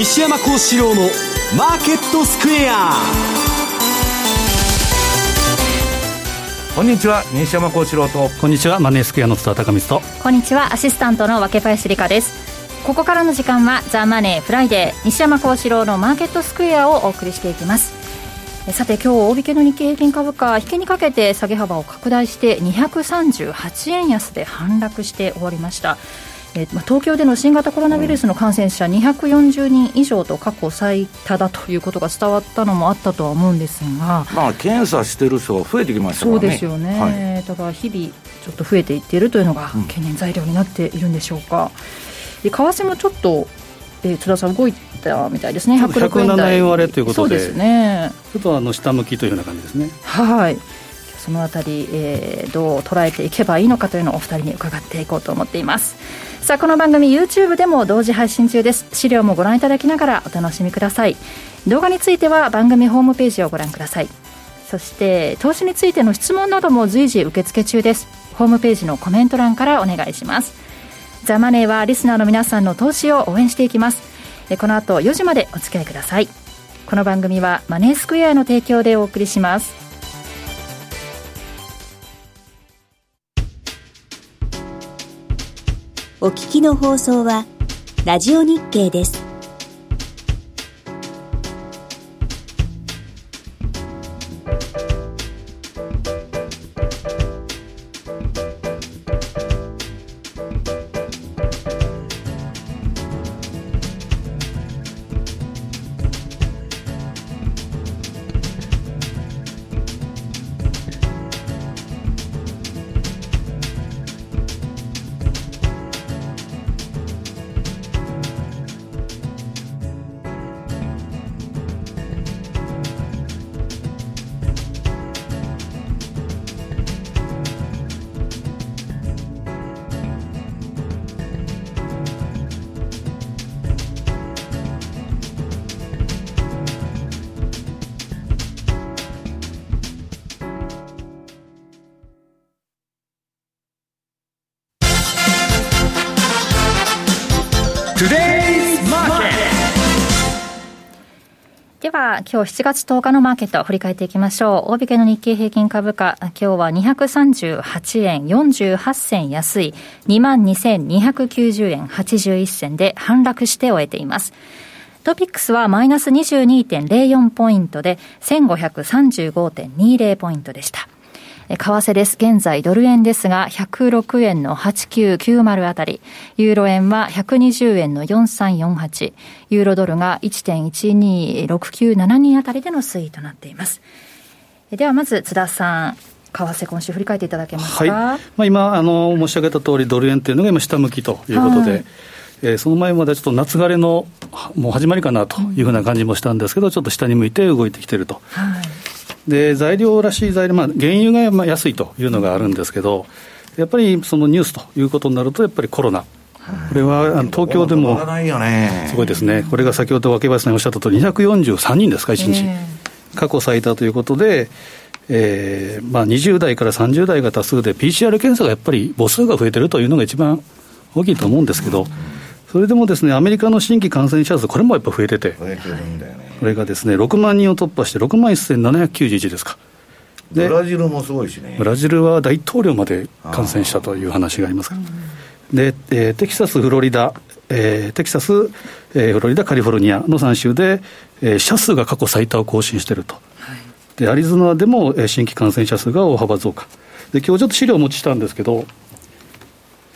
西山孝四郎のマーケットスクエア。こんにちは西山孝四郎と。こんにちはマネースクエアの津田隆光と。こんにちはアシスタントの分林理香です。ここからの時間はザ・マネーフライデー西山孝四郎のマーケットスクエアをお送りしていきます。さて今日大引けの日経平均株価引けにかけて下げ幅を拡大して238円安で反落して終わりましたえーまあ、東京での新型コロナウイルスの感染者240人以上と過去最多だということが伝わったのもあったとは思うんですが、まあ、検査してる人が増えてきましたからね。そうですよね、はい、だから日々ちょっと増えていっているというのが懸念材料になっているんでしょうか、うん、為替もちょっと、えー、津田さん動いたみたいですね。107円割れということで。そうですね。ちょっとあの下向きというような感じですね。はい。そのあたり、えー、どう捉えていけばいいのかというのをお二人に伺っていこうと思っていますさあこの番組 YouTube でも同時配信中です。資料もご覧いただきながらお楽しみください。動画については番組ホームページをご覧ください。そして投資についての質問なども随時受付中です。ホームページのコメント欄からお願いします。ザ・マネーはリスナーの皆さんの投資を応援していきます。この後4時までお付き合いください。この番組はマネースクエアの提供でお送りします。お聞きの放送は、ラジオ日経です。は、今日7月10日のマーケットを振り返っていきましょう。大引けの日経平均株価、今日は238円48銭安い、22,290円81銭で反落して終えています。トピックスはマイナス22.04ポイントで、1535.20ポイントでした。為替です。現在ドル円ですが、106円の8990あたり、ユーロ円は120円の4348、ユーロドルが1.126972あたりでの推移となっています。ではまず津田さん。為替、今週振り返っていただけますか、はいまあ、今あの、申し上げた通り、ドル円というのが今、下向きということで、はいえー、その前までちょっと夏枯れのもう始まりかなというふうな感じもしたんですけど、ちょっと下に向いて動いてきていると。はいで材料らしい材料、まあ、原油がまあ安いというのがあるんですけど、やっぱりそのニュースということになると、やっぱりコロナ。これは東京でもすごいですね、これが先ほど若林さんおっしゃったとおり、243人ですか、1日、過去最多ということで、えーまあ、20代から30代が多数で、PCR 検査がやっぱり母数が増えてるというのが一番大きいと思うんですけど、それでもですね、アメリカの新規感染者数、これもやっぱ増えてて、増えてるんだよねこれがですね、6万人を突破して、6万1791ですか。ブラジルもすごいしね。ブラジルは大統領まで感染したという話がありますから。で、えー、テキサス、フロリダ、えー、テキサス、えー、フロリダ、カリフォルニアの3州で、えー、死者数が過去最多を更新していると。はい、で、アリゾナでも、えー、新規感染者数が大幅増加。で、今日ちょっと資料をお持ちしたんですけど、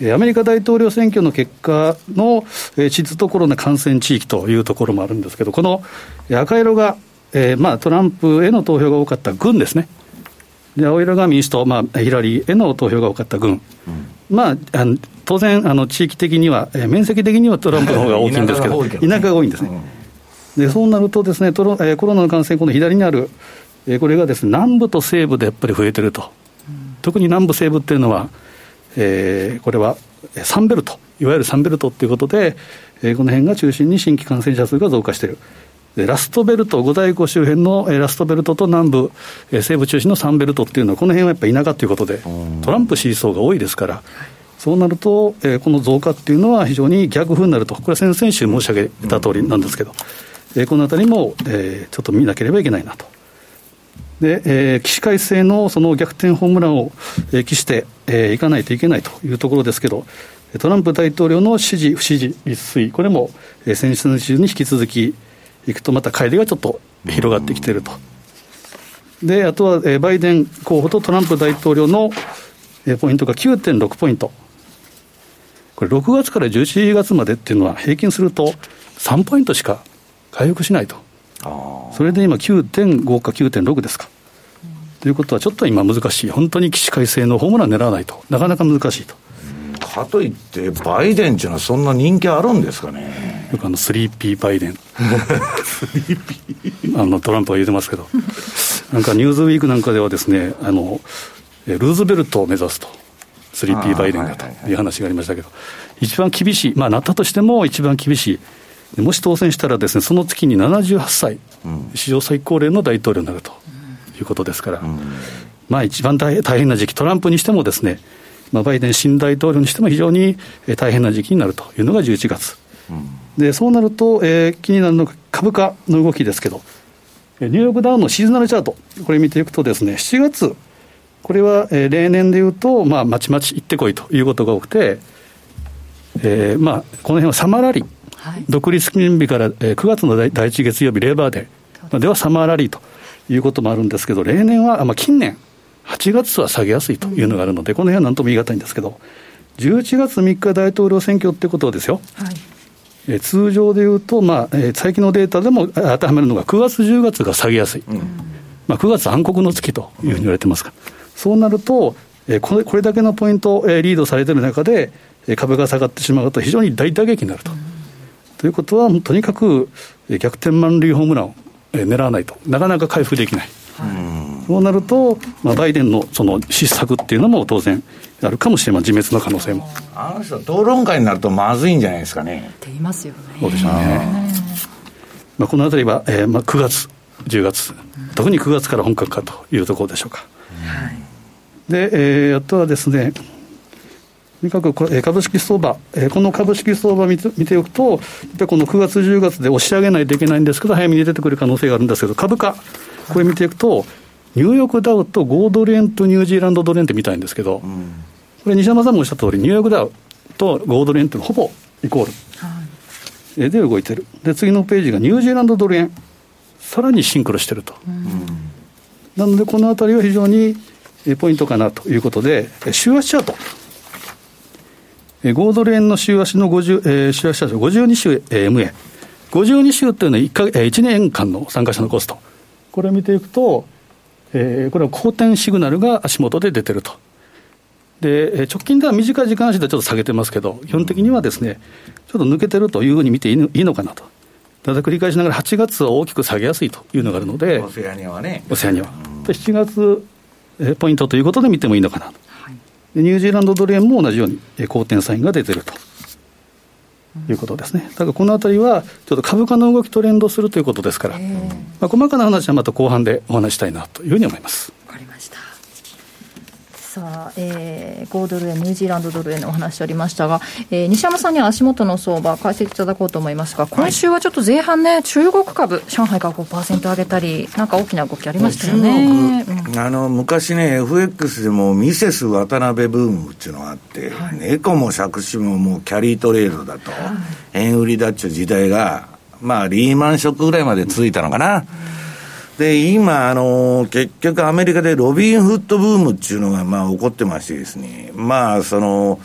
アメリカ大統領選挙の結果の地図とコロナ感染地域というところもあるんですけど、この赤色が、えー、まあトランプへの投票が多かった軍ですね。で青色が民主党、まあ、ヒラリーへの投票が多かった軍、うん、まあ、あの当然あの、地域的には、えー、面積的にはトランプの方が 大きいんですけど、田舎が多いんですね。うん、でそうなるとですねトロ、えー、コロナの感染、この左にある、えー、これがですね南部と西部でやっぱり増えてると、うん、特に南部、西部っていうのは、えー、これはサンベルト、いわゆるサンベルトということで、えー、この辺が中心に新規感染者数が増加している。でラストベルト、五大湖周辺の、えー、ラストベルトと南部、えー、西部中心のサンベルトっていうのは、この辺はやっぱり田舎ということで、トランプ支持層が多いですから、そうなると、えー、この増加っていうのは非常に逆風になると、これは先々週申し上げた通りなんですけど、うん、えー、このあたりも、えー、ちょっと見なければいけないなと。で、えー、起死回生のその逆転ホームランを、えー、期して、えー、いかないといけないというところですけど、トランプ大統領の支持、不支持率推移、これも、えー、先週週に引き続きいくと、また乖離がちょっと広がってきていると。で、あとは、えー、バイデン候補とトランプ大統領の、えー、ポイントが9.6ポイント。これ、6月から11月までっていうのは、平均すると3ポイントしか回復しないと。それで今、9.5か9.6ですか。ということは、ちょっと今難しい、本当に起死回生のホームラン狙わないとなかなか難しいと。かといって、バイデンっていうのは、そんな人気あるんですかね？よくあの、スリーピーバイデン。あの、トランプは言うてますけど。なんか、ニューズウィークなんかではですね、あの、ルーズベルトを目指すと。スリーピーバイデンがという話がありましたけど、一番厳しい、まあ、なったとしても一番厳しい。もし当選したらですね、その月に78歳、うん、史上最高齢の大統領になるということですから、うん、まあ一番大変な時期、トランプにしてもですね、まあ、バイデン新大統領にしても非常に大変な時期になるというのが11月。でそうなると、えー、気になるのが株価の動きですけど、ニューヨークダウンのシーズナルチャート、これ見ていくとですね、7月、これは、えー、例年でいうと、まあ、まちまち行ってこいということが多くて、えー、まあ、この辺はサマーラリー、はい、独立記念日から、えー、9月の第第1月曜日、レーバーデー。ではサマーラリーということもあるんですけど、例年は、まあ、近年、8月は下げやすいというのがあるので、この辺はなんとも言い難いんですけど、11月3日大統領選挙ってことですよ。はい。え通常でいうと、まあえー、最近のデータでも当てはめるのが9月、10月が下げやすい、うん、まあ、9月暗黒の月というふうに言われてますが、そうなると、えー、これこれだけのポイント、えー、リードされている中で、えー、株が下がってしまうと、非常に大打撃になると。うん、ということは、とにかく、えー、逆転満塁ホームランを、えー、狙わないとなかなか回復できない。そうなると、まあ、バイデンのその失策っていうのも当然あるかもしれません、自滅の可能性も。あの人、討論会になるとまずいんじゃないですかね。って言いますよね。そうでしょうね。まあ、このあたりは、えーまあ、9月、10月、特に9月から本格化というところでしょうか。はい、で、えー、あとはですね、とにかく株式相場、この株式相場見て見ておくと、やっぱりこの9月、10月で押し上げないといけないんですけど、早めに出てくる可能性があるんですけど、株価、これ見ていくと、ニューヨークダウと5ドル円とニュージーランドドル円って見たいんですけど、うん、これ、西山さんもおっしゃった通り、ニューヨークダウと5ドル円ってほぼイコール、はい、で動いてるで、次のページがニュージーランドドル円、さらにシンクロしてると。うん、なので、このあたりは非常にポイントかなということで、週足チャート。5ドル円の週足の50、えー、週足チャート、52週、えー、MA。52週っていうのは 1, か、えー、1年間の参加者のコスト。これを見ていくと、えー、これは好転シグナルが足元で出てると。で、直近では短い時間足でちょっと下げてますけど、基本的にはですね、ちょっと抜けてるというふうに見ていいのかなと。ただ繰り返しながら8月は大きく下げやすいというのがあるので、オセアニアはね。オセアニアは。7月、えポイントということで見てもいいのかなと。はい、ニュージーランドドル円も同じように、え好転サインが出てると。いうことですね。だからこのあたりは、ちょっと株価の動きと連動するということですから、まあ、細かな話はまた後半でお話したいなというふうに思います。さあ、えー、5ドル円、ニュージーランドドル円のお話ありましたが、えー、西山さんには足元の相場、解説いただこうと思いますが、今週はちょっと前半ね、中国株、上海が5%上げたり、なんか大きな動きありましたよね。うん、あの昔ね、FX でもミセス渡辺ブームっていうのがあって、はい、猫も借子ももうキャリートレードだと、はい、円売りだっちゅう時代が、まあ、リーマンショックぐらいまで続いたのかな。うんで、今、あの、結局アメリカでロビンフットブームっていうのが、まあ、起こってましてですね、まあ、その、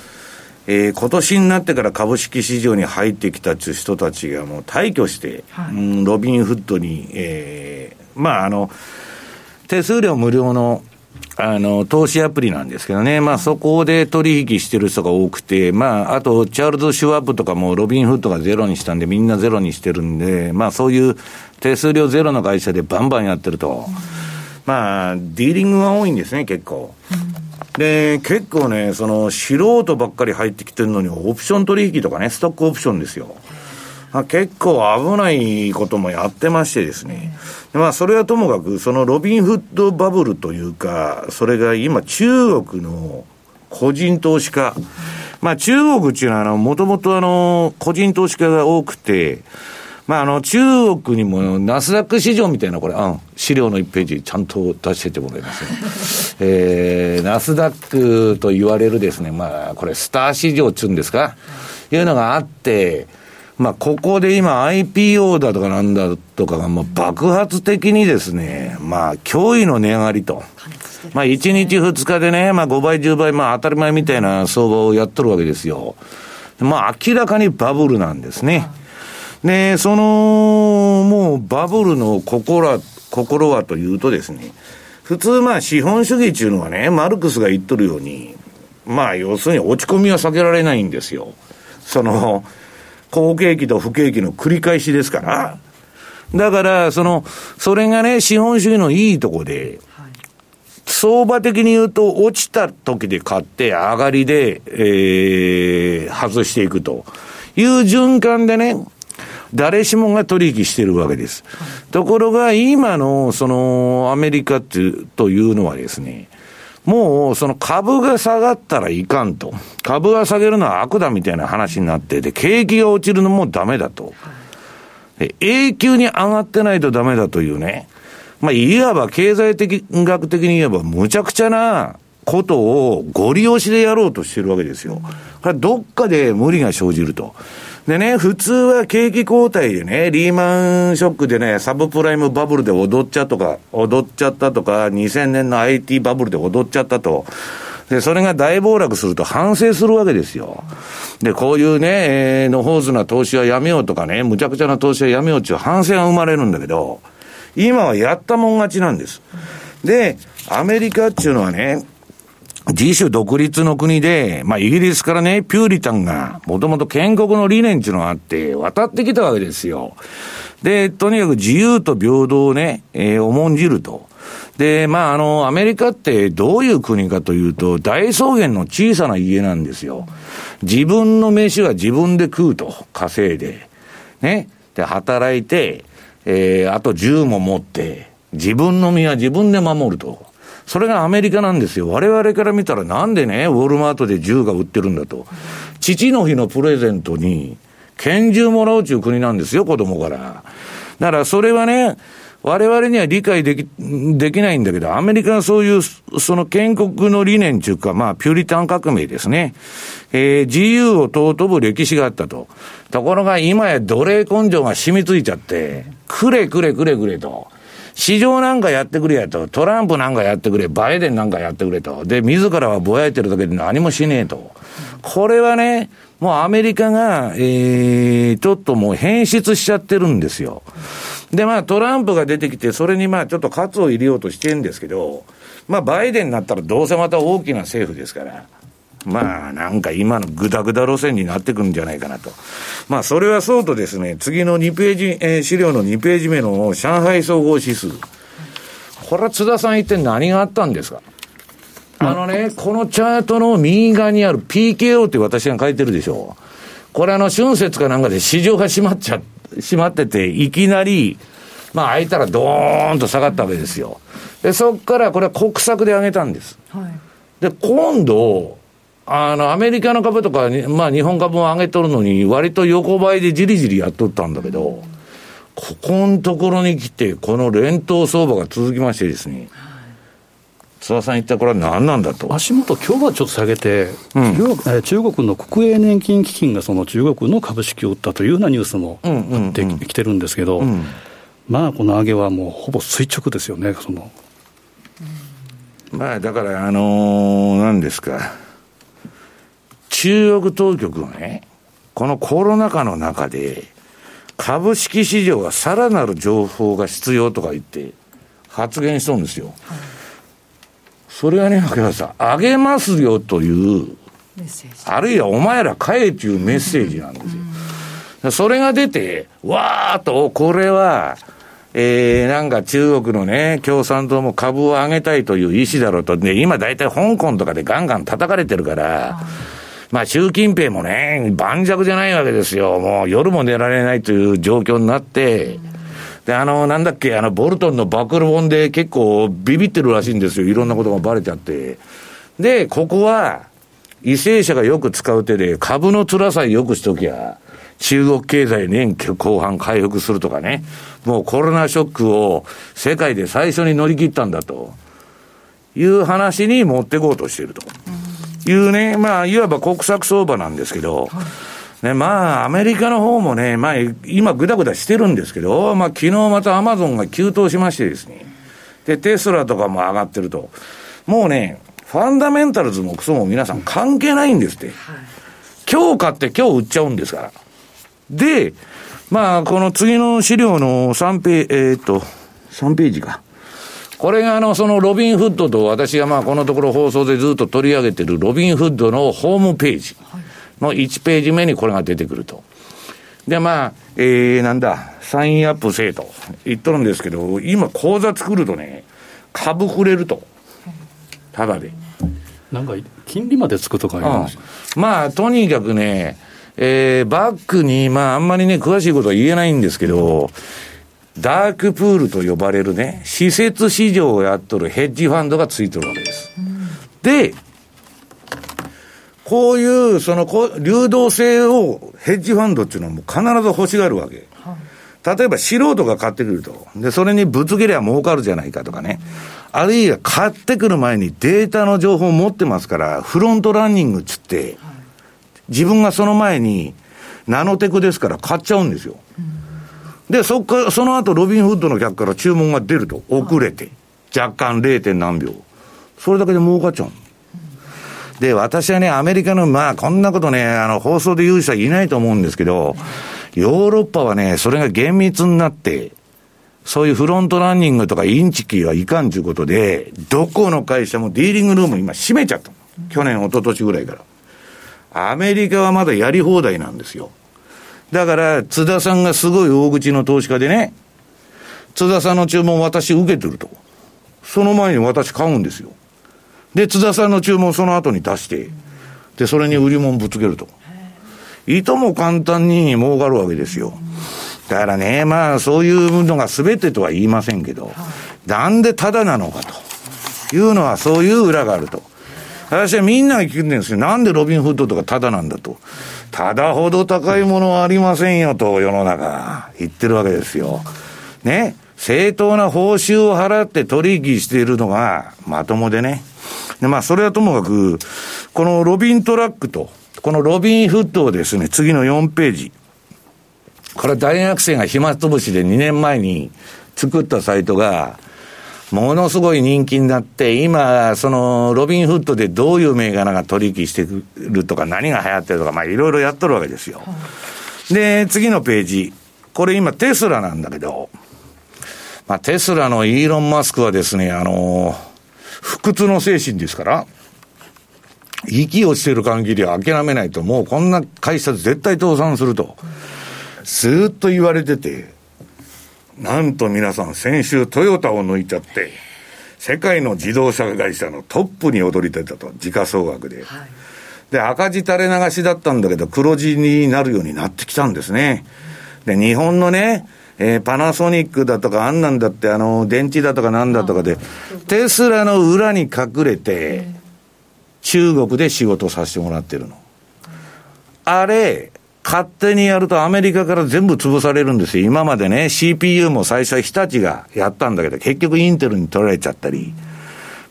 えー、今年になってから株式市場に入ってきたっていう人たちがもう退去して、はい、うん、ロビンフットに、えー、まあ、あの、手数料無料のあの、投資アプリなんですけどね、まあそこで取引してる人が多くて、まああと、チャールズ・シュワップとかもロビンフッドがゼロにしたんで、みんなゼロにしてるんで、まあそういう手数料ゼロの会社でバンバンやってると、まあ、ディーリングが多いんですね、結構。で、結構ね、その素人ばっかり入ってきてるのに、オプション取引とかね、ストックオプションですよ。結構危ないこともやってましてですね。まあ、それはともかく、そのロビンフッドバブルというか、それが今中国の個人投資家。まあ中国っていうのは、あの、もともとあの、個人投資家が多くて、まあ、あの、中国にもナスダック市場みたいな、これ、あ資料の1ページちゃんと出しててもらいますね。えー、ナスダックと言われるですね、まあ、これ、スター市場っつうんですか、いうのがあって、まあ、ここで今 IPO だとかなんだとかがもう爆発的にですね、まあ、驚異の値上がりと。まあ、1日2日でね、まあ、5倍、10倍、まあ、当たり前みたいな相場をやっとるわけですよ。まあ、明らかにバブルなんですね。で、その、もうバブルの心は、心はというとですね、普通まあ資本主義っていうのはね、マルクスが言っとるように、まあ要するに落ち込みは避けられないんですよ。その、好景気と不景気の繰り返しですから。だから、その、それがね、資本主義のいいとこで、相場的に言うと、落ちた時で買って、上がりで、えー、外していくという循環でね、誰しもが取引してるわけです。ところが、今の、その、アメリカっていう、というのはですね、もう、その株が下がったらいかんと。株が下げるのは悪だみたいな話になってて、景気が落ちるのもダメだと。永久に上がってないとダメだというね。まあ、いわば経済的、学的に言えば、むちゃくちゃなことをご利用しでやろうとしてるわけですよ。これどっかで無理が生じると。でね、普通は景気後退でね、リーマンショックでね、サブプライムバブルで踊っちゃったとか、踊っちゃったとか、2000年の IT バブルで踊っちゃったと。で、それが大暴落すると反省するわけですよ。で、こういうね、えー、のほうずな投資はやめようとかね、むちゃくちゃな投資はやめようっていう反省が生まれるんだけど、今はやったもん勝ちなんです。で、アメリカっていうのはね、自主独立の国で、まあ、イギリスからね、ピューリタンが、もともと建国の理念っていうのがあって、渡ってきたわけですよ。で、とにかく自由と平等をね、えー、重んじると。で、まあ、あの、アメリカってどういう国かというと、大草原の小さな家なんですよ。自分の飯は自分で食うと、稼いで。ね。で、働いて、えー、あと銃も持って、自分の身は自分で守ると。それがアメリカなんですよ。我々から見たらなんでね、ウォルマートで銃が売ってるんだと。父の日のプレゼントに拳銃もらうという国なんですよ、子供から。だからそれはね、我々には理解でき、できないんだけど、アメリカはそういう、その建国の理念というか、まあ、ピューリタン革命ですね。えー、自由を尊ぶ歴史があったと。ところが今や奴隷根性が染みついちゃって、くれくれくれくれと。市場なんかやってくれやと、トランプなんかやってくれ、バイデンなんかやってくれと。で、自らはぼやいてるだけで何もしねえと。これはね、もうアメリカが、えー、ちょっともう変質しちゃってるんですよ。で、まあトランプが出てきて、それにまあちょっと喝を入れようとしてるんですけど、まあバイデンになったらどうせまた大きな政府ですから。まあ、なんか今のぐだぐだ路線になってくるんじゃないかなと。まあ、それはそうとですね、次の2ページ、えー、資料の2ページ目の上海総合指数。これは津田さん一体何があったんですか？あのね、このチャートの右側にある PKO って私が書いてるでしょう。これあの、春節かなんかで市場が閉まっちゃ、閉まってて、いきなり、まあ開いたらドーンと下がったわけですよ。で、そこからこれは国策で上げたんです。はい、で、今度、あの、アメリカの株とか、まあ日本株も上げとるのに、割と横ばいでじりじりやっとったんだけど、ここのところに来て、この連投相場が続きましてですね、津田さん言ったこれは何なんだと。足元、今日はちょっと下げて、うん、中国の国営年金基金がその中国の株式を売ったというようなニュースもあってきてるんですけど、まあ、この上げはもうほぼ垂直ですよね、その。まあ、だから、あのー、何ですか。中国当局がね、このコロナ禍の中で、株式市場がさらなる情報が必要とか言って発言しそうですよ。はい、それはね、秋葉さん、あげますよという、あるいはお前ら買えというメッセージなんですよ。うん、それが出て、わーっと、これは、えー、なんか中国のね、共産党も株を上げたいという意思だろうと、ね、今大体香港とかでガンガン叩かれてるから、まあ、習近平もね、盤石じゃないわけですよ。もう夜も寝られないという状況になって、で、あの、なんだっけ、あの、ボルトンの暴露本で結構ビビってるらしいんですよ。いろんなことがバレちゃって。で、ここは、為政者がよく使う手で株の辛さえよくしときゃ、中国経済年後半回復するとかね、もうコロナショックを世界で最初に乗り切ったんだという話に持っていこうとしているというね、まあ、いわば国策相場なんですけど、ね、まあ、アメリカの方もね、まあ、今ぐだぐだしてるんですけど、まあ、昨日またアマゾンが急騰しましてですね、で、テスラとかも上がってると。もうね、ファンダメンタルズもクソも皆さん関係ないんですって。今日買って今日売っちゃうんですから。で、まあ、この次の資料の3ページ、えー、っと、3ページか。これがあの、そのロビンフッドと私がまあこのところ放送でずっと取り上げてるロビンフッドのホームページの1ページ目にこれが出てくると。で、まあ、えー、なんだ、サインアップせえと言っとるんですけど、今口座作るとね、株くれると。ただで。なんか、金利までつくとかあります、うん、まあ、とにかくね、えー、バックに、まあ、あんまりね、詳しいことは言えないんですけど、ダークプールと呼ばれるね、施設市場をやっとるヘッジファンドがついてるわけです。うん、で、こういう、その、流動性をヘッジファンドっていうのはもう必ず欲しがるわけ。例えば素人が買ってくると。で、それにぶつけりゃ儲かるじゃないかとかね。あるいは買ってくる前にデータの情報を持ってますから、フロントランニングっつって、自分がその前にナノテクですから買っちゃうんですよ。で、そっか、その後ロビンフッドの客から注文が出ると。遅れて。若干 0. 何秒。それだけで儲かっちゃう。で、私はね、アメリカの、まあ、こんなことね、あの、放送で言う人はいないと思うんですけど、ヨーロッパはね、それが厳密になって、そういうフロントランニングとかインチキはいかんということで、どこの会社もディーリングルーム今閉めちゃった。去年、一昨年ぐらいから。アメリカはまだやり放題なんですよ。だから、津田さんがすごい大口の投資家でね、津田さんの注文私受けてると。その前に私買うんですよ。で、津田さんの注文その後に出して、で、それに売り物ぶつけると。いとも簡単に儲かるわけですよ。だからね、まあ、そういうのが全てとは言いませんけど、なんでただなのかというのは、そういう裏があると。私はみんなが聞くんですよ。なんでロビンフッドとかただなんだと。ただほど高いものはありませんよと、世の中、言ってるわけですよ。ね。正当な報酬を払って取引しているのがまともでね。で、まあ、それはともかく、このロビントラックと、このロビンフットをですね、次の4ページ。これ大学生が暇つぶしで2年前に作ったサイトが、ものすごい人気になって、今、その、ロビンフットでどういう銘柄が取引してくるとか、何が流行ってるとか、まあ、いろいろやっとるわけですよ。で、次のページ。これ今、テスラなんだけど、まあ、テスラのイーロン・マスクはですね、あのー不屈の精神ですから、息をしている限りは諦めないと、もうこんな会社絶対倒産すると、ずっと言われてて、なんと皆さん、先週トヨタを抜いちゃって、世界の自動車会社のトップに躍り出たと、時価総額で。はい、で、赤字垂れ流しだったんだけど、黒字になるようになってきたんですね。で、日本のね、えー、パナソニックだとか、あんなんだって、あの、電池だとかなんだとかで、テスラの裏に隠れて、中国で仕事させてもらってるの。あれ、勝手にやるとアメリカから全部潰されるんですよ。今までね、CPU も最初は日立がやったんだけど、結局インテルに取られちゃったり。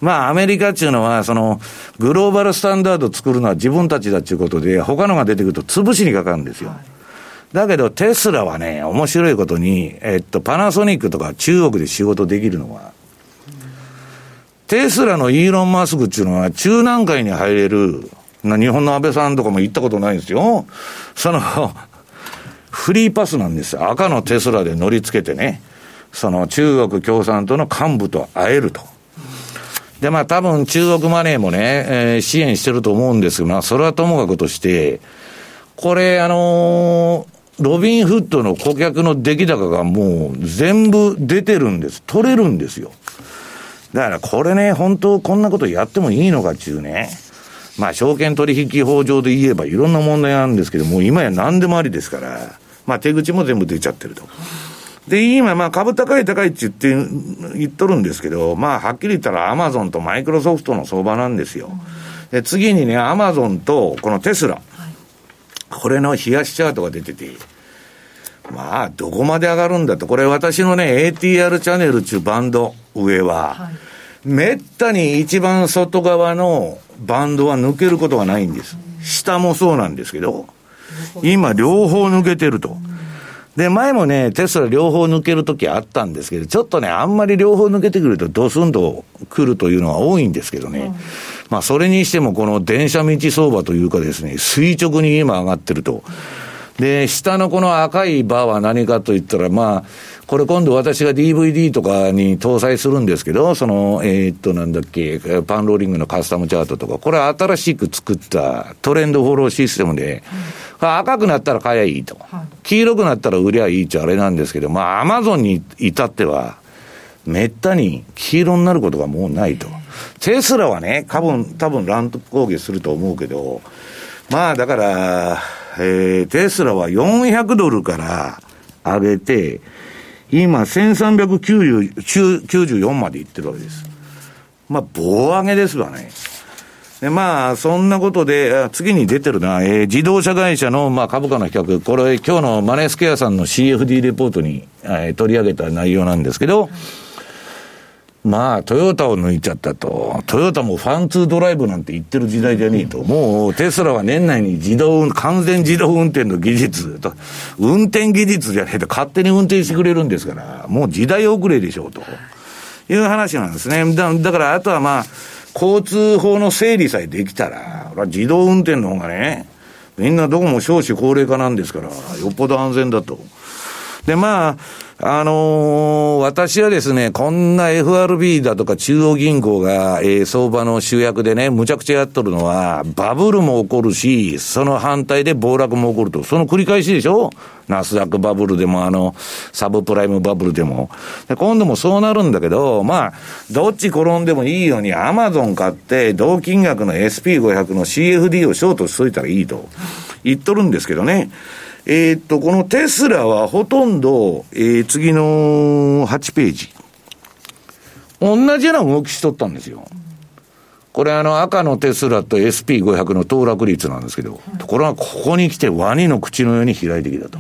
まあ、アメリカっていうのは、その、グローバルスタンダード作るのは自分たちだっていうことで、他のが出てくると潰しにかかるんですよ。だけどテスラはね、面白いことに、えっと、パナソニックとか中国で仕事できるのは、テスラのイーロン・マスクっていうのは中南海に入れる、日本の安倍さんとかも行ったことないんですよ。その、フリーパスなんですよ。赤のテスラで乗り付けてね、その中国共産党の幹部と会えると。で、まあ多分中国マネーもね、えー、支援してると思うんですが、まあそれはともかくとして、これあのーロビンフッドの顧客の出来高がもう全部出てるんです。取れるんですよ。だからこれね、本当こんなことやってもいいのかっていうね。まあ証券取引法上で言えばいろんな問題あるんですけども、今や何でもありですから、まあ手口も全部出ちゃってると。で、今、まあ株高い高いって言って、言っとるんですけど、まあはっきり言ったらアマゾンとマイクロソフトの相場なんですよ。で次にね、アマゾンとこのテスラ。これの冷やしチャートが出てて、まあ、どこまで上がるんだと。これ私のね、ATR チャンネル中バンド、上は、はい、めったに一番外側のバンドは抜けることがないんです。下もそうなんですけど、今両方抜けてると。で、前もね、テスラ両方抜けるときあったんですけど、ちょっとね、あんまり両方抜けてくるとドスンと来るというのは多いんですけどね。うん、まあ、それにしてもこの電車道相場というかですね、垂直に今上がってると。で、下のこの赤いバーは何かと言ったら、まあ、これ今度私が DVD とかに搭載するんですけど、その、えー、っと、なんだっけ、パンローリングのカスタムチャートとか、これは新しく作ったトレンドフォローシステムで、赤くなったら買えばいいと。黄色くなったら売りゃいいっちゃあれなんですけど、まあ、アマゾンに至っては、めったに黄色になることがもうないと。テスラはね、多分、多分乱高下すると思うけど、まあだから、えー、テスラは400ドルから上げて、今1394までいってるわけです。まあ、棒上げですわね。で、まあ、そんなことで、次に出てるな、えー、自動車会社の、まあ、株価の比較、これ、今日のマネースケアさんの CFD レポートに、えー、取り上げた内容なんですけど、まあ、トヨタを抜いちゃったと。トヨタもファンツードライブなんて言ってる時代じゃねえと。もう、テスラは年内に自動、完全自動運転の技術と、運転技術じゃねえと勝手に運転してくれるんですから、もう時代遅れでしょうと。いう話なんですね。だだから、あとはまあ、交通法の整理さえできたら、自動運転の方がね、みんなどこも少子高齢化なんですから、よっぽど安全だと。で、まあ、あのー、私はですね、こんな FRB だとか中央銀行が、えー、相場の集約でね、むちゃくちゃやっとるのは、バブルも起こるし、その反対で暴落も起こると。その繰り返しでしょ？ナスダックバブルでも、あの、サブプライムバブルでも。で今度もそうなるんだけど、まあ、どっち転んでもいいように、アマゾン買って、同金額の SP500 の CFD をショートしといたらいいと言っとるんですけどね。えー、っと、このテスラはほとんど、えー、次の8ページ。同じような動きしとったんですよ。これあの赤のテスラと SP500 の騰落率なんですけど、ところがここに来てワニの口のように開いてきたと。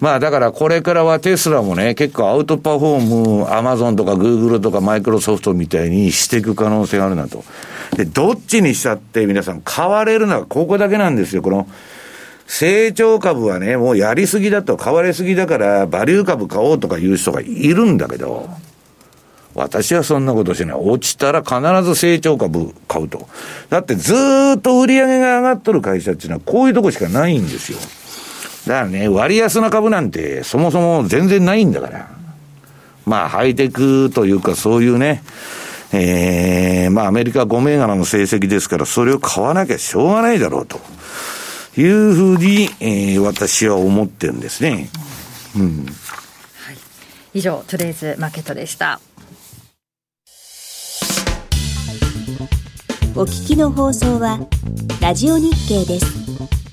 まあだからこれからはテスラもね、結構アウトパフォーム、アマゾンとかグーグルとかマイクロソフトみたいにしていく可能性があるなと。で、どっちにしたって皆さん買われるのはここだけなんですよ。この成長株はね、もうやりすぎだと、買われすぎだから、バリュー株買おうとかいう人がいるんだけど、私はそんなことしない。落ちたら必ず成長株買うと。だってずっと売り上げが上がっとる会社っていうのはこういうとこしかないんですよ。だからね、割安な株なんてそもそも全然ないんだから。まあ、ハイテクというかそういうね、ええー、まあアメリカ5銘柄の成績ですから、それを買わなきゃしょうがないだろうと。いうふうに、えー、私は思ってるんですね。うん。はい。以上、トゥデイズマーケットでした。お聞きの放送は、ラジオ日経です。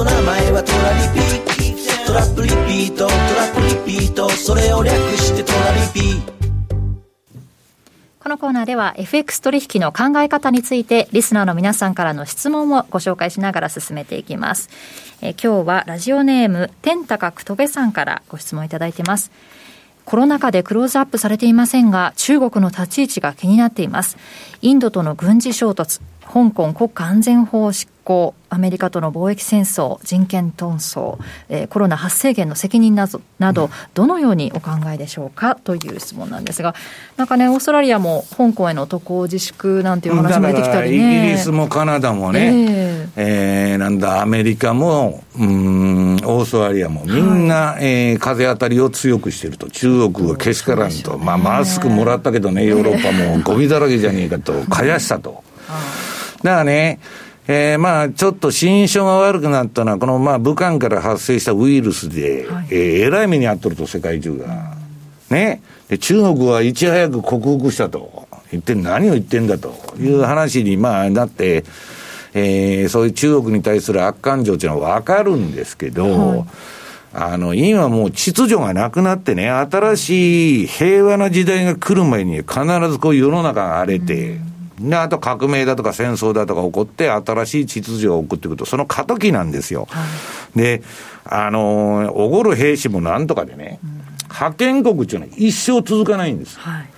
トラップリピートトラップリピートそれを略してトラリピーこのコーナーでは FX 取引の考え方についてリスナーの皆さんからの質問をご紹介しながら進めていきます。え今日はラジオネーム天高くとべさんからご質問いただいています。コロナ禍でクローズアップされていませんが、中国の立ち位置が気になっています。インドとの軍事衝突、香港国家安全法執行、アメリカとの貿易戦争、人権闘争、えー、コロナ発生源の責任など、など、どのようにお考えでしょうか？という質問なんですが、なんかね、オーストラリアも香港への渡航自粛なんていう話も出てきたりね。イギリスもカナダもね、えー、えー、なんだ、アメリカも、うん、オーストラリアも、みんな、はい、えー、風当たりを強くしてると、中国はけしからんと、ね、まあ、マスクもらったけどね、ヨーロッパもゴミだらけじゃねえかと、かやしたと。だからね、えー、まあ、ちょっと心象が悪くなったのは、この、まあ、武漢から発生したウイルスで、はい、えー、えらい目に遭っとると、世界中が。ね。で、中国はいち早く克服したと。言って何を言ってんだという話に、まあ、なって、えー、そういう中国に対する悪感情っていうのは分かるんですけど、はいあの、今もう秩序がなくなってね、新しい平和な時代が来る前に必ずこう世の中が荒れて、で、あと革命だとか戦争だとか起こって、新しい秩序を送っていくと、その過渡期なんですよ。はい、で、あの、おごる兵士もなんとかでね、うん、派遣国っていうのは一生続かないんです。はい、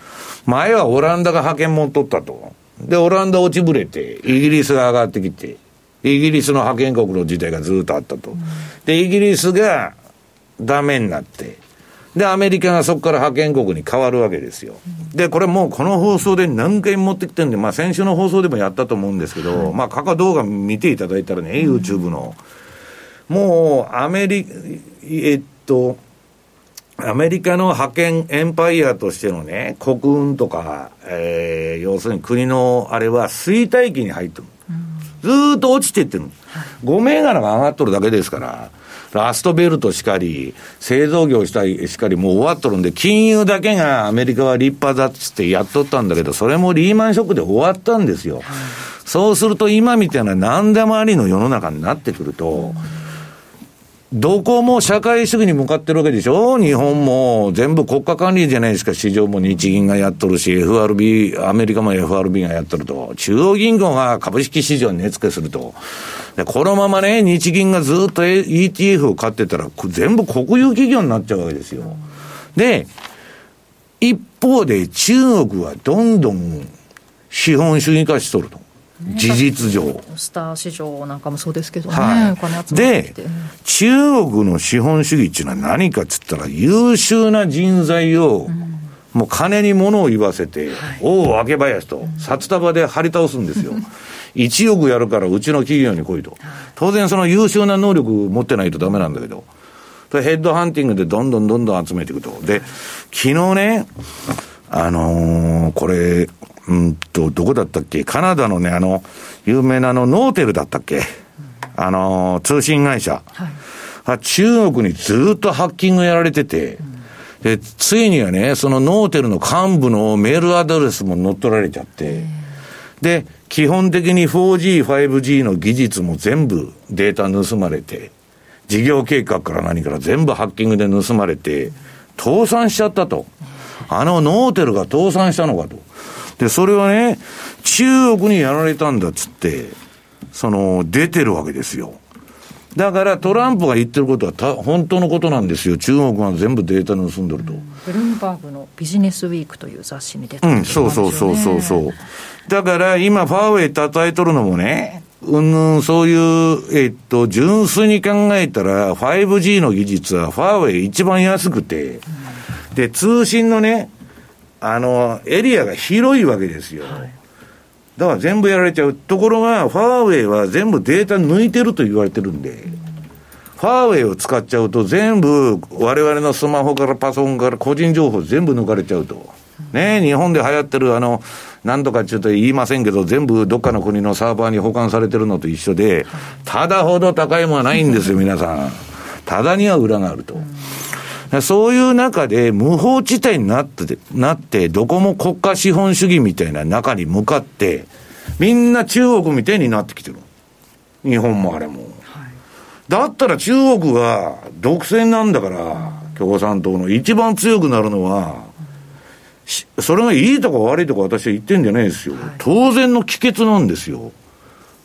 前はオランダが派遣持っとったと。で、オランダ落ちぶれて、イギリスが上がってきて、イギリスの派遣国の時代がずっとあったと。うん、で、イギリスがダメになって、で、アメリカがそこから派遣国に変わるわけですよ。で、これもうこの放送で何回も持ってきてるんで、まあ先週の放送でもやったと思うんですけど、はい、まあ過去動画見ていただいたらね、うん、YouTube の。もう、アメリカ、えっと、アメリカの派遣エンパイアとしてのね、国運とか、えー、要するに国のあれは衰退期に入ってる。うん、ずっと落ちていってる。5銘柄が上がっとるだけですから。ラストベルトしかり、製造業したりしかり、もう終わっとるんで、金融だけがアメリカは立派だっつってやっとったんだけど、それもリーマンショックで終わったんですよ。そうすると今みたいな何でもありの世の中になってくると、どこも社会主義に向かってるわけでしょ？日本も全部国家管理じゃないですか。市場も日銀がやっとるし、FRB、アメリカも FRB がやっとると。中央銀行が株式市場に値付けすると。で、このままね、日銀がずっと ETF を買ってたら、全部国有企業になっちゃうわけですよ。で、一方で中国はどんどん資本主義化しとると。事実上。スター市場なんかもそうですけどね、はい、で、中国の資本主義っていうのは何かっつったら、優秀な人材を、もう金に物を言わせて、はい、明林と、札束で張り倒すんですよ。1億やるからうちの企業に来いと。当然その優秀な能力持ってないとダメなんだけど。ヘッドハンティングでどんどんどんどん集めていくと。で、昨日ね、あのー、これ、うんと、どこだったっけ？カナダのね、あの、有名なあの、ノーテルだったっけ？あの、通信会社。はい、中国にずっとハッキングやられてて、で、ついにはね、そのノーテルの幹部のメールアドレスも乗っ取られちゃって、で、基本的に 4G、5G の技術も全部データ盗まれて、事業計画から何から全部ハッキングで盗まれて、倒産しちゃったと。あのノーテルが倒産したのかと。で、それはね、中国にやられたんだっつって、その、出てるわけですよ。だからトランプが言ってることはた本当のことなんですよ、中国が全部データ盗んでると。ブルームバーグのビジネスウィークという雑誌に出て、ね、うん、そうそうそうそうそう。だから今、ファーウェイ叩いとるのもね、うん、そういう、えっと、純粋に考えたら、5G の技術はファーウェイ一番安くて、で、通信のね、あの、エリアが広いわけですよ。はい、だから全部やられちゃう。ところが、ファーウェイは全部データ抜いてると言われてるんで、うん、ファーウェイを使っちゃうと全部、我々のスマホからパソコンから個人情報全部抜かれちゃうと。ね、日本で流行ってるあの、なんとかちょっと言いませんけど、全部どっかの国のサーバーに保管されてるのと一緒で、ただほど高いものはないんですよ、皆さん。ただには裏があると。そういう中で無法地帯になって、なって、どこも国家資本主義みたいな中に向かって、みんな中国みたいになってきてる。日本もあれも。はい、だったら中国は独占なんだから、共産党の一番強くなるのは、それがいいとか悪いとか私は言ってんじゃないですよ。当然の帰結なんですよ。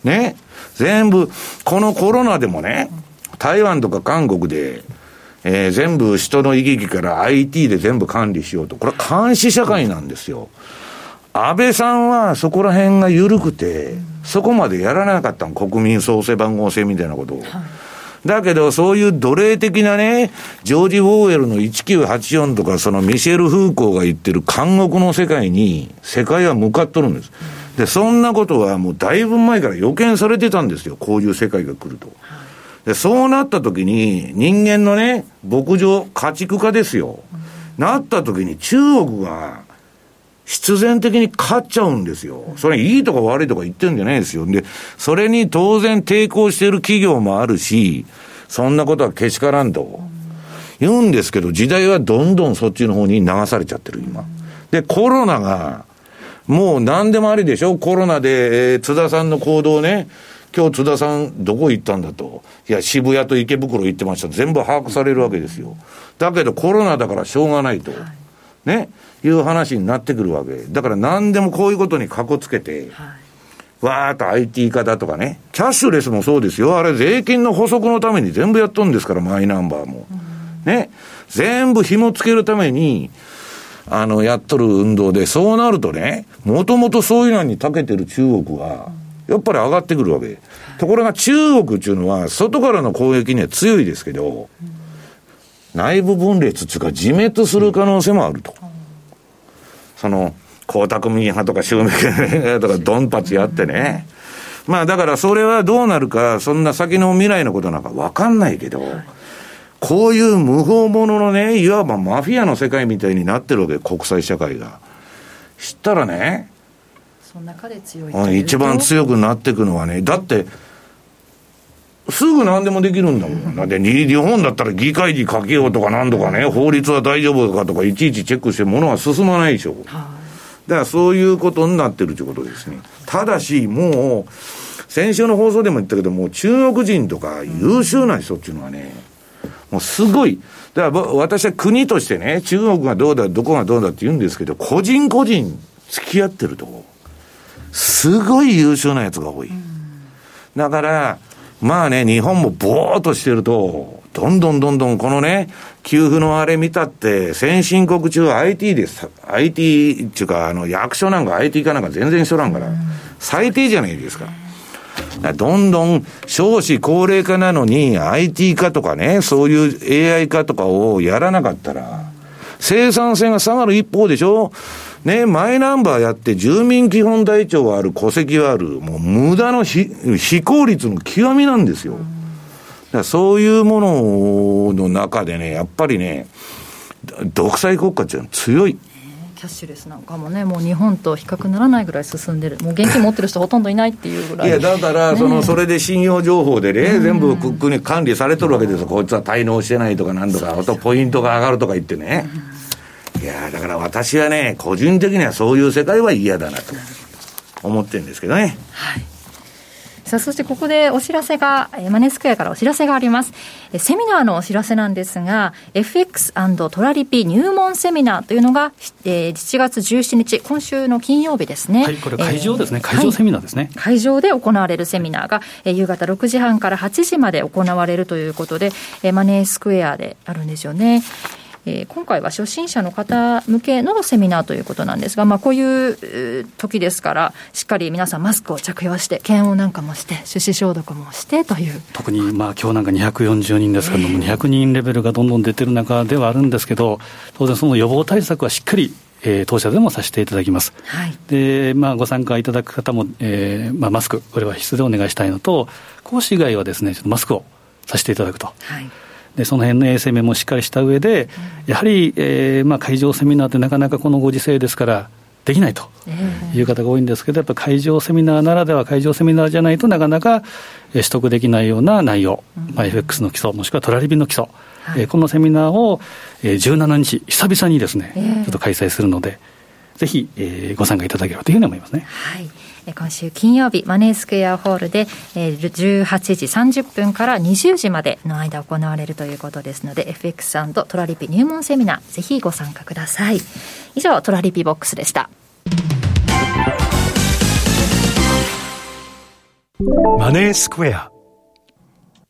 ね。全部、このコロナでもね、台湾とか韓国で、えー、全部人の行き来から IT で全部管理しようと。これは監視社会なんですよ。安倍さんはそこら辺が緩くて、そこまでやらなかったの。国民創生番号制みたいなことを。だけど、そういう奴隷的なね、ジョージ・ウォーエルの1984とか、そのミシェル・フーコーが言ってる監獄の世界に、世界は向かっとるんです。で、そんなことはもうだいぶ前から予見されてたんですよ。こういう世界が来ると。で、そうなった時に、人間のね、牧場、家畜化ですよ。なった時に中国が、必然的に勝っちゃうんですよ。それいいとか悪いとか言ってんじゃないですよ。で、それに当然抵抗している企業もあるし、そんなことはけしからんと。言うんですけど、時代はどんどんそっちの方に流されちゃってる、今。で、コロナが、もう何でもありでしょ？コロナで、えー、津田さんの行動ね。今日津田さんどこ行ったんだと。いや、渋谷と池袋行ってました。全部把握されるわけですよ。だけどコロナだからしょうがないと。ね？いう話になってくるわけ。だから何でもこういうことにかこつけて、はい、わーっと IT 化だとかね、キャッシュレスもそうですよ。あれ税金の補足のために全部やっとんですから、マイナンバーも。ね？全部紐付けるために、あの、やっとる運動で、そうなるとね、もともとそういうのに長けてる中国は、やっぱり上がってくるわけ。ところが中国っていうのは、外からの攻撃には強いですけど、内部分裂っていうか、自滅する可能性もあると。その、江沢民派とか襲撃派とかドンパチやってね。まあだからそれはどうなるか、そんな先の未来のことなんかわかんないけど、こういう無法者のね、いわばマフィアの世界みたいになってるわけ、国際社会が。知ったらね、その中で強い一番強くなっていくのはね、だって、すぐ何でもできるんだもん。だって日本だったら議会にかけようとか何とかね、法律は大丈夫かとかいちいちチェックしてものは進まないでしょ。だからそういうことになってるということですね。ただし、もう、先週の放送でも言ったけども、中国人とか優秀な人っていうのはね、もうすごい。だから私は国としてね、中国がどうだ、どこがどうだって言うんですけど、個人個人付き合ってると、すごい優秀なやつが多い。だから、まあね、日本もぼーっとしてると、どんどんどんどんこのね、給付のあれ見たって、先進国中 IT です。IT っていうか、あの、役所なんか IT かなんか全然一緒なんから、最低じゃないですか。どんどん少子高齢化なのに IT 化とかね、そういう AI 化とかをやらなかったら、生産性が下がる一方でしょね、マイナンバーやって住民基本台帳はある、戸籍はある、もう無駄の非非効率の極みなんですよ。だそういうものの中でね、やっぱりね、独裁国家っていうのは強い。キャッシュレスなんかもね、もう日本と比較ならないぐらい進んでる、もう現金持ってる人ほとんどいないっていうぐらい。いや、だから、その、それで信用情報でね、全部国管理されとるわけですよ。こいつは滞納してないとかなんとか、あとポイントが上がるとか言ってね。いやだから私はね、個人的にはそういう世界は嫌だなと思ってるんですけどね。はいさあ、そしてここでお知らせが、マネースクエアからお知らせがあります。セミナーのお知らせなんですが、FX& トラリピ入門セミナーというのが、えー、7月17日、今週の金曜日ですね。はい、これ会場ですね、えー、会場セミナーですね、はい、会場で行われるセミナーが、えー、夕方6時半から8時まで行われるということで、えー、マネースクエアであるんですよね。えー、今回は初心者の方向けのセミナーということなんですが、まあ、こういう時ですから、しっかり皆さんマスクを着用して、検温なんかもして、手指消毒もしてという。特に、まあ、今日なんか240人ですけれども、えー、200人レベルがどんどん出てる中ではあるんですけど、当然その予防対策はしっかりえー、当社でもさせていただきます。はい、で、まあ、ご参加いただく方も、えーまあ、マスク、これは必須でお願いしたいのと、講師以外はですね、ちょっとマスクをさせていただくと。はいでその辺の衛生面もしっかりした上で、やはり、えーまあ、会場セミナーってなかなかこのご時世ですから、できないという方が多いんですけど、やっぱ会場セミナーならでは、会場セミナーじゃないとなかなか取得できないような内容、まあ、FX の基礎、もしくはトラリビの基礎、はい、このセミナーを17日、久々にですね、ちょっと開催するので、ぜひ、えー、ご参加いただければというふうに思いますね。はい今週金曜日、マネースクエアホールで、えー、18時30分から20時までの間行われるということですので、FX& トラリピ入門セミナー、ぜひご参加ください。以上、トラリピボックスでした。マネースクエア。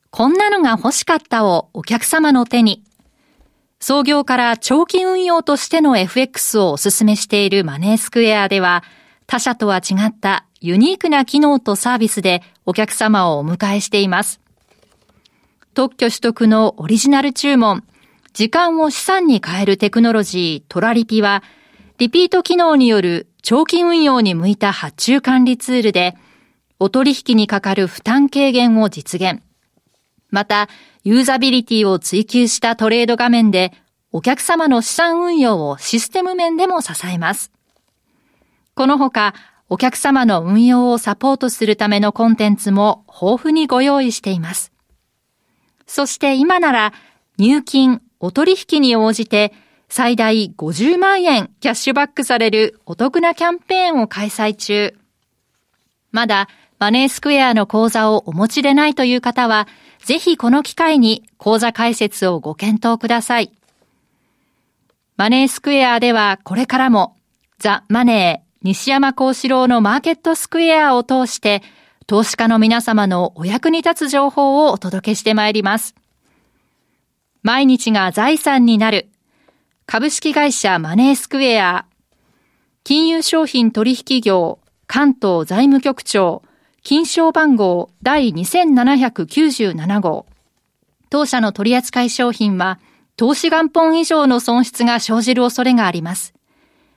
こんなのが欲しかったをお客様の手に。創業から長期運用としての FX をお勧めしているマネースクエアでは、他社とは違ったユニークな機能とサービスでお客様をお迎えしています。特許取得のオリジナル注文、時間を資産に変えるテクノロジートラリピは、リピート機能による長期運用に向いた発注管理ツールで、お取引にかかる負担軽減を実現。また、ユーザビリティを追求したトレード画面で、お客様の資産運用をシステム面でも支えます。このほか、お客様の運用をサポートするためのコンテンツも豊富にご用意しています。そして今なら、入金、お取引に応じて、最大50万円キャッシュバックされるお得なキャンペーンを開催中。まだマネースクエアの口座をお持ちでないという方は、ぜひこの機会に口座開設をご検討ください。マネースクエアではこれからもザ・マネー西山幸四郎のマーケットスクエアを通して投資家の皆様のお役に立つ情報をお届けしてまいります。毎日が財産になる株式会社マネースクエア金融商品取引業関東財務局長金賞番号第2797号。当社の取扱い商品は、投資元本以上の損失が生じる恐れがあります。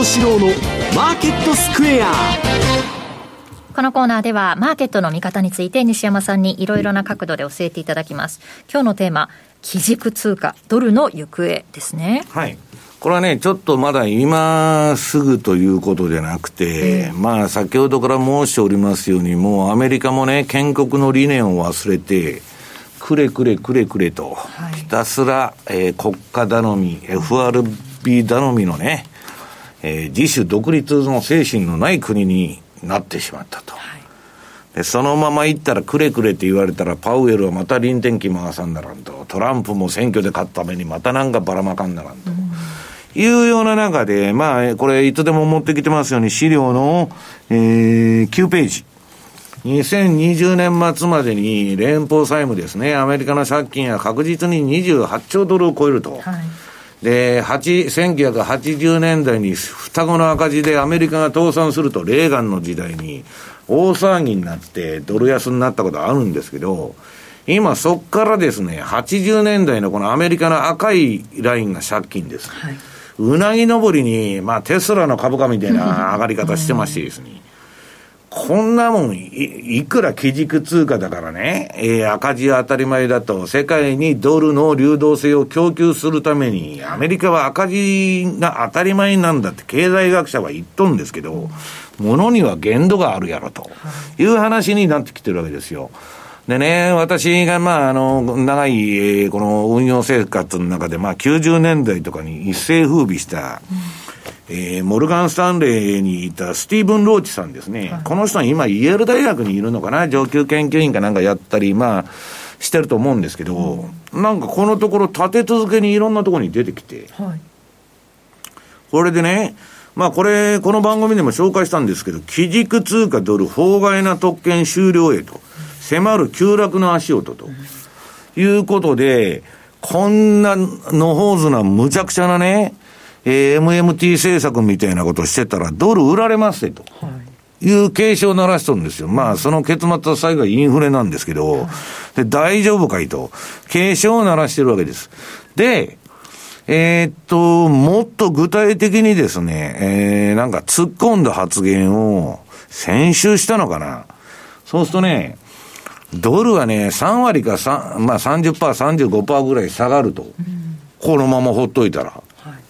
幸四郎のマーケットスクエア。このコーナーではマーケットの見方について西山さんにいろいろな角度で教えていただきます。今日のテーマ基軸通貨ドルの行方ですね。はい。これはね、ちょっとまだ今すぐということじゃなくて、えー、まあ先ほどから申しておりますように、もうアメリカもね、建国の理念を忘れて、くれくれくれくれと、はい、ひたすら、えー、国家頼み、FRB 頼みのね、えー、自主独立の精神のない国になってしまったと。はい、でそのまま行ったらくれくれって言われたらパウエルはまた臨転機回さんならんと。トランプも選挙で勝つためにまたなんかばらまかんならんと。いうような中で、まあ、これ、いつでも持ってきてますように、資料の、えー、9ページ。2020年末までに連邦債務ですね、アメリカの借金は確実に28兆ドルを超えると。はいで、1980年代に双子の赤字でアメリカが倒産すると、レーガンの時代に大騒ぎになってドル安になったことあるんですけど、今そっからですね、80年代のこのアメリカの赤いラインが借金です。はい、うなぎ登りに、まあテスラの株価みたいな上がり方してましてですね、こんなもんい、いくら基軸通貨だからね、えー、赤字は当たり前だと、世界にドルの流動性を供給するために、アメリカは赤字が当たり前なんだって経済学者は言っとんですけど、ものには限度があるやろと。い。う話になってきてるわけですよ。でね、私が、まあ、あの、長い、えー、この運用生活の中で、まあ、90年代とかに一世風靡した、うんえー、モルガン・スタンレーにいたスティーブン・ローチさんですね。はい、この人は今、イェール大学にいるのかな上級研究員かなんかやったり、まあ、してると思うんですけど、うん、なんかこのところ立て続けにいろんなところに出てきて、はい、これでね、まあこれ、この番組でも紹介したんですけど、基軸通貨ドル法外な特権終了へと、迫る急落の足音と、いうことで、こんなのほうずな無茶苦茶なね、えー、MMT 政策みたいなことをしてたら、ドル売られますねと。いう警鐘を鳴らしとるんですよ。まあ、その結末は最後はインフレなんですけど、で、大丈夫かいと、警鐘を鳴らしてるわけです。で、えー、っと、もっと具体的にですね、えー、なんか突っ込んだ発言を先週したのかな。そうするとね、ドルはね、3割か3、まあ30%、35%ぐらい下がると。うん、このままほっといたら。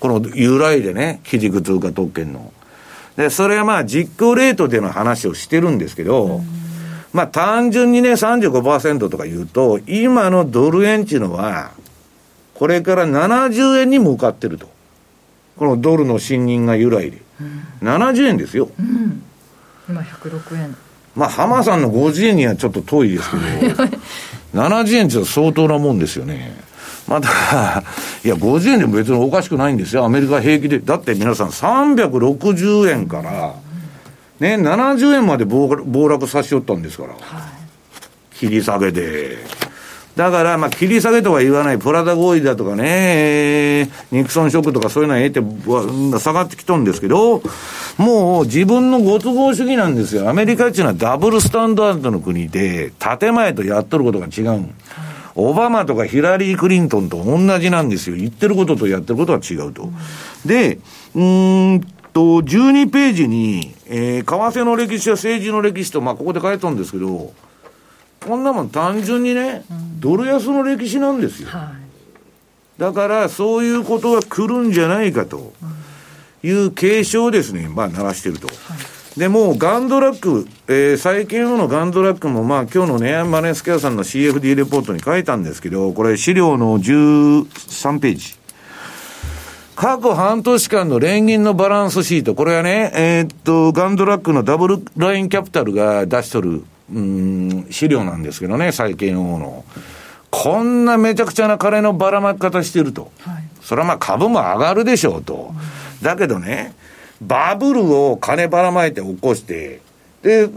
はい、この由来でね、基軸通貨特権の。で、それはまあ実行レートでの話をしてるんですけど、うん、まあ単純にね、35%とか言うと、今のドル円っていうのは、これから70円に向かってると。このドルの信任が由来で。うん、70円ですよ。うん、今106円。まあ、浜さんの50円にはちょっと遠いですけど、70円って相当なもんですよね。また、いや、50円でも別におかしくないんですよ。アメリカ平気で。だって皆さん360円から、ね、70円まで暴落さしよったんですから。はい、切り下げで。だから、まあ、切り下げとは言わない、プラダ合意だとかね、えー、ニクソンショックとかそういうのは得て、下がってきとんですけど、もう自分のご都合主義なんですよ。アメリカっていうのはダブルスタンダードの国で、建前とやっとることが違う。オバマとかヒラリー・クリントンと同じなんですよ。言ってることとやってることは違うと。で、うんと、12ページに、えー、為替の歴史や政治の歴史と、まあ、ここで書いたんですけど、こんなもん単純にね、ドル安の歴史なんですよ。はい、だから、そういうことが来るんじゃないかという警鐘をですね、まあ、鳴らしてると。はい、で、もう、ガンドラック、えー、債券のガンドラックも、まあ、今日のね、マネースケアさんの CFD レポートに書いたんですけど、これ、資料の13ページ。過去半年間の連銀のバランスシート、これはね、えー、っと、ガンドラックのダブルラインキャピタルが出しとるうん、資料なんですけどね、債券王の。こんなめちゃくちゃな金のばらまき方してると。はい、それはまあ株も上がるでしょうと。うん、だけどね、バブルを金ばらまいて起こして、で、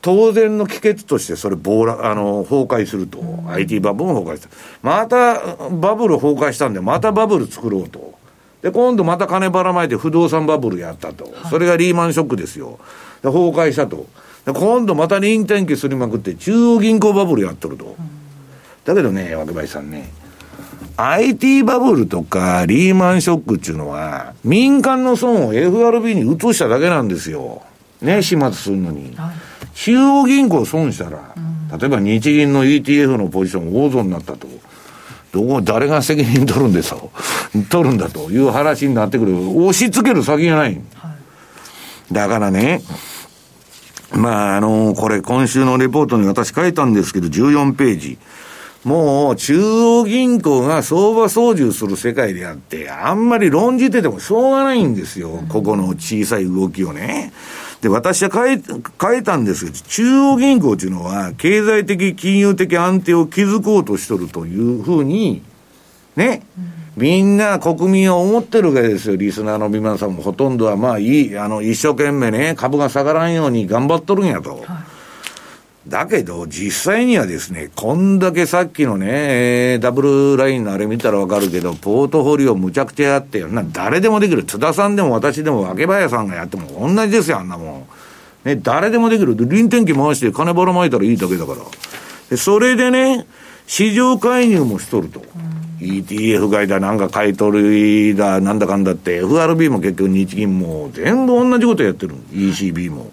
当然の帰結としてそれ暴落、あの、崩壊すると。うん、IT バブルも崩壊した。またバブル崩壊したんで、またバブル作ろうと。で、今度また金ばらまいて不動産バブルやったと。はい、それがリーマンショックですよ。で、崩壊したと。今度また臨転機すりまくって中央銀行バブルやっとると。だけどね、若林さんね、IT バブルとかリーマンショックっていうのは、民間の損を FRB に移しただけなんですよ。ね、始末するのに。中央銀行損したら、例えば日銀の ETF のポジション大損になったと。どこ、誰が責任取るんですよ。取るんだという話になってくる。押し付ける先がない。だからね、まあ、あの、これ今週のレポートに私書いたんですけど、14ページ。もう、中央銀行が相場操縦する世界であって、あんまり論じててもしょうがないんですよ。ここの小さい動きをね。で、私は書い書いたんですけど、中央銀行っていうのは、経済的、金融的安定を築こうとしとるというふうに、ね。うんみんな国民は思ってるわけですよ。リスナーの皆さんもほとんどは、まあいい、あの、一生懸命ね、株が下がらんように頑張っとるんやと。はい、だけど、実際にはですね、こんだけさっきのね、ダブルラインのあれ見たらわかるけど、ポートフォリオむちゃくちゃやってな、誰でもできる。津田さんでも私でも若林さんがやっても同じですよ、あんなもん。ね、誰でもできる。臨転機回して金ばらまいたらいいだけだから。でそれでね、市場介入もしとると。うん ETF 買いだ、なんか買い取りだ、なんだかんだって、FRB も結局日銀も全部同じことやってる。ECB も。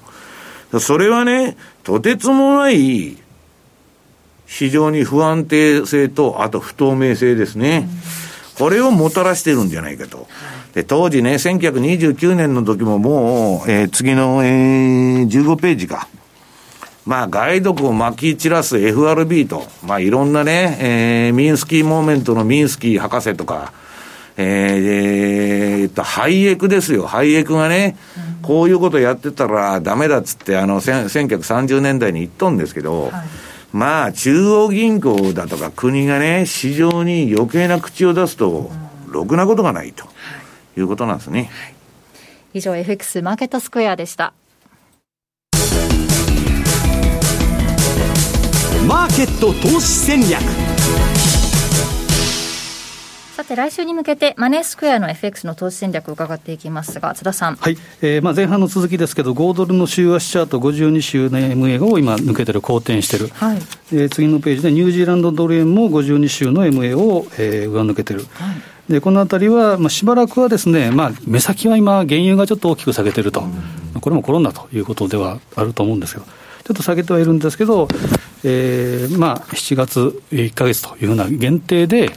それはね、とてつもない市場に不安定性と、あと不透明性ですね。これをもたらしてるんじゃないかと。で、当時ね、1929年の時ももう、えー、次の、えー、15ページか。まあ、外毒をまき散らす FRB と、まあ、いろんなね、えー、ミンスキーモーメントのミンスキー博士とか、えー、えー、っと、ハイエクですよ。ハイエクがね、こういうことやってたらダメだっつって、あの、1930年代に言っとんですけど、はい、まあ、中央銀行だとか国がね、市場に余計な口を出すと、ろくなことがないとい。うことなんですね。はい、以上、FX マーケットスクエアでした。マーケット投資戦略さて来週に向けてマネースクエアの FX の投資戦略を伺っていきますが津田さん。はい、えーまあ、前半の続きですけど5ドルの週足チャート52週の MA を今抜けてる好転してる、はい。えー次のページでニュージーランドドル円も52週の MA を、えー上抜けてる、でこのあたりは、まあ、しばらくはですね、まあ、目先は今原油がちょっと大きく下げてると、まあこれもコロナということではあると思うんですけどちょっと下げてはいるんですけど、えーまあ、7月1か月というような限定で、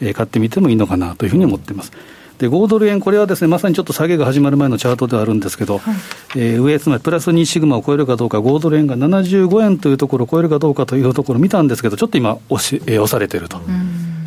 えー買ってみてもいいのかなというふうに思っています。で5ドル円、これはですねまさにちょっと下げが始まる前のチャートではあるんですけど、えー上、つまりプラス2シグマを超えるかどうか、5ドル円が75円というところを超えるかどうかというところを見たんですけど、ちょっと今押し、えー押されていると。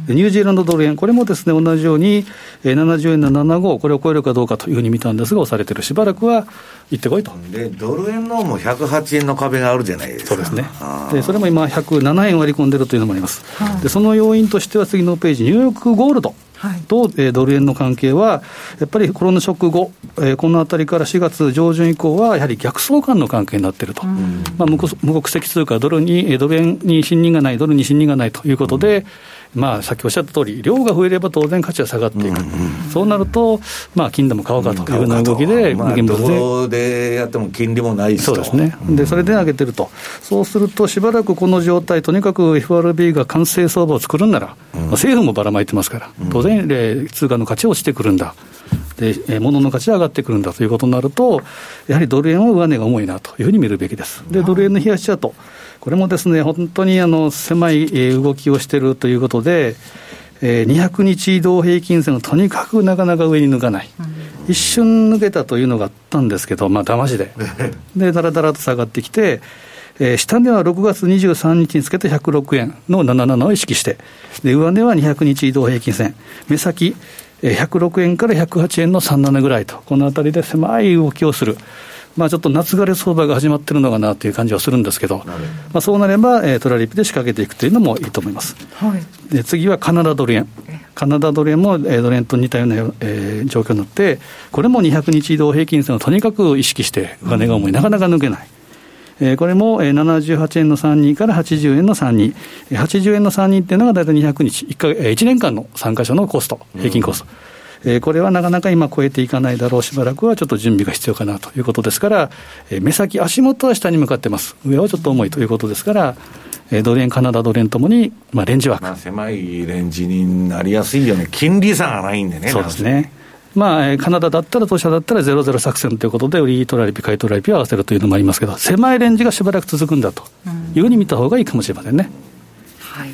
でニュージーランドドル円、これもですね同じように、えー70円の75、これを超えるかどうかというふうに見たんですが、押されている、しばらくは行ってこいと。で、ドル円のも108円の壁があるじゃないですか。そうですね。でそれも今、107円割り込んでるというのもあります、でその要因としては次のページ、ニューヨークゴールドはい。と、えードル円の関係は、やっぱりコロナショック後、えーこのあたりから4月上旬以降は、やはり逆相関の関係になっていると、まあ、無国無国籍通貨、ドルに、えードル円に信任がない、ドルに信任がないということで、まあ、さっきおっしゃった通り、量が増えれば当然価値は下がっていく、そうなると、まあ、金でも買おうかというような動きで、まあ、現物で。でやっても金利もないそうですね、でそれで上げてると、そうすると、しばらくこの状態、とにかく FRB が完成相場を作るんなら、まあ政府もばらまいてますから、当然、えー通貨の価値は落ちてくるんだ、でえー物の価値は上がってくるんだということになると、やはりドル円は上値が重いなというふうに見るべきです。で、ドル円の冷やしチャート、これもですね、本当にあの狭いえー動きをしているということで、えー200日移動平均線をとにかくなかなか上に抜かない、一瞬抜けたというのがあったんですけど、まあ、騙しで、で、だらだらと下がってきて、えー下値は6月23日につけて106円の77を意識して、で上値は200日移動平均線、目先、えー106円から108円の37ぐらいと、このあたりで狭い動きをする。まあ、ちょっと夏枯れ相場が始まってるのかなという感じはするんですけど、まあ、そうなれば、えートラリピで仕掛けていくというのもいいと思います。はい。で次はカナダドル円、カナダドル円も、えードル円と似たような、えー状況になって、これも200日移動平均線をとにかく意識して、上値が重い、なかなか抜けない。えーこれもえー78円の32から80円の32、えー80円の32っていうのが大体200日、1, かえー1年間の参加者のコスト、平均コスト。えーこれはなかなか今超えていかないだろう、しばらくはちょっと準備が必要かなということですから、えー目先、足元は下に向かってます。上はちょっと重いということですから、えードル円、カナダドル円ともに、まあ、レンジ枠。まあ、狭いレンジになりやすいよね。金利差がないんでね。そうですね。まあ、えーカナダだったら、当社だったらゼロゼロ作戦ということで、売りトラリピ、買いトラリピを合わせるというのもありますけど、狭いレンジがしばらく続くんだというふうに見た方がいいかもしれませんね。はい、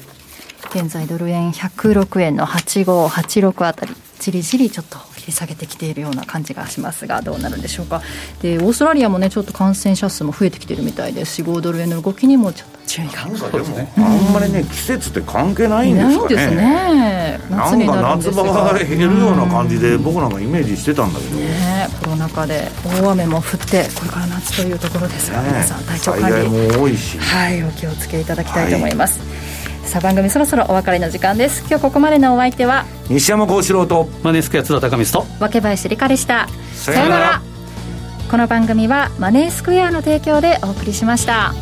現在ドル円106円の8586あたりじりじりちょっと切り下げてきているような感じがしますがどうなるんでしょうか。でオーストラリアもねちょっと感染者数も増えてきてるみたいです。し5ドル円の動きにもちょっと注意が。なんあんまりね、季節って関係ないんですかね。夏になるんで夏場が減るような感じで、僕なんかイメージしてたんだけど。ねコロナ禍で大雨も降ってこれから夏というところですが、ね皆さん体調災管理害も多いし。はいお気をつけいただきたいと思います、さあ番組そろそろお別れの時間です。今日ここまでのお相手は西山幸四郎と。マネースクエア津田高光と、若林理香でした。さようなら。この番組はマネースクエアの提供でお送りしました